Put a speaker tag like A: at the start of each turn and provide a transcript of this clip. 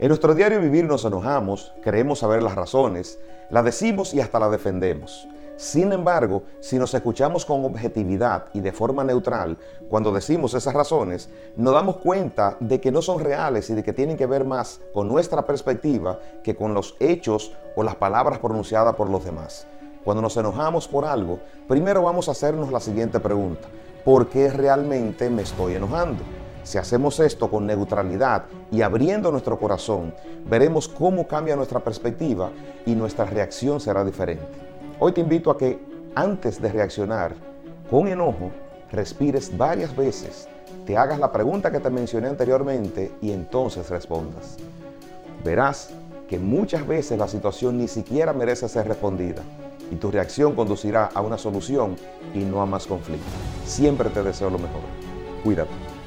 A: En nuestro diario vivir nos enojamos, queremos saber las razones, la decimos y hasta la defendemos. Sin embargo, si nos escuchamos con objetividad y de forma neutral cuando decimos esas razones, nos damos cuenta de que no son reales y de que tienen que ver más con nuestra perspectiva que con los hechos o las palabras pronunciadas por los demás. Cuando nos enojamos por algo, primero vamos a hacernos la siguiente pregunta. ¿Por qué realmente me estoy enojando? Si hacemos esto con neutralidad y abriendo nuestro corazón, veremos cómo cambia nuestra perspectiva y nuestra reacción será diferente. Hoy te invito a que antes de reaccionar con enojo, respires varias veces, te hagas la pregunta que te mencioné anteriormente y entonces respondas. Verás que muchas veces la situación ni siquiera merece ser respondida y tu reacción conducirá a una solución y no a más conflicto. Siempre te deseo lo mejor. Cuídate.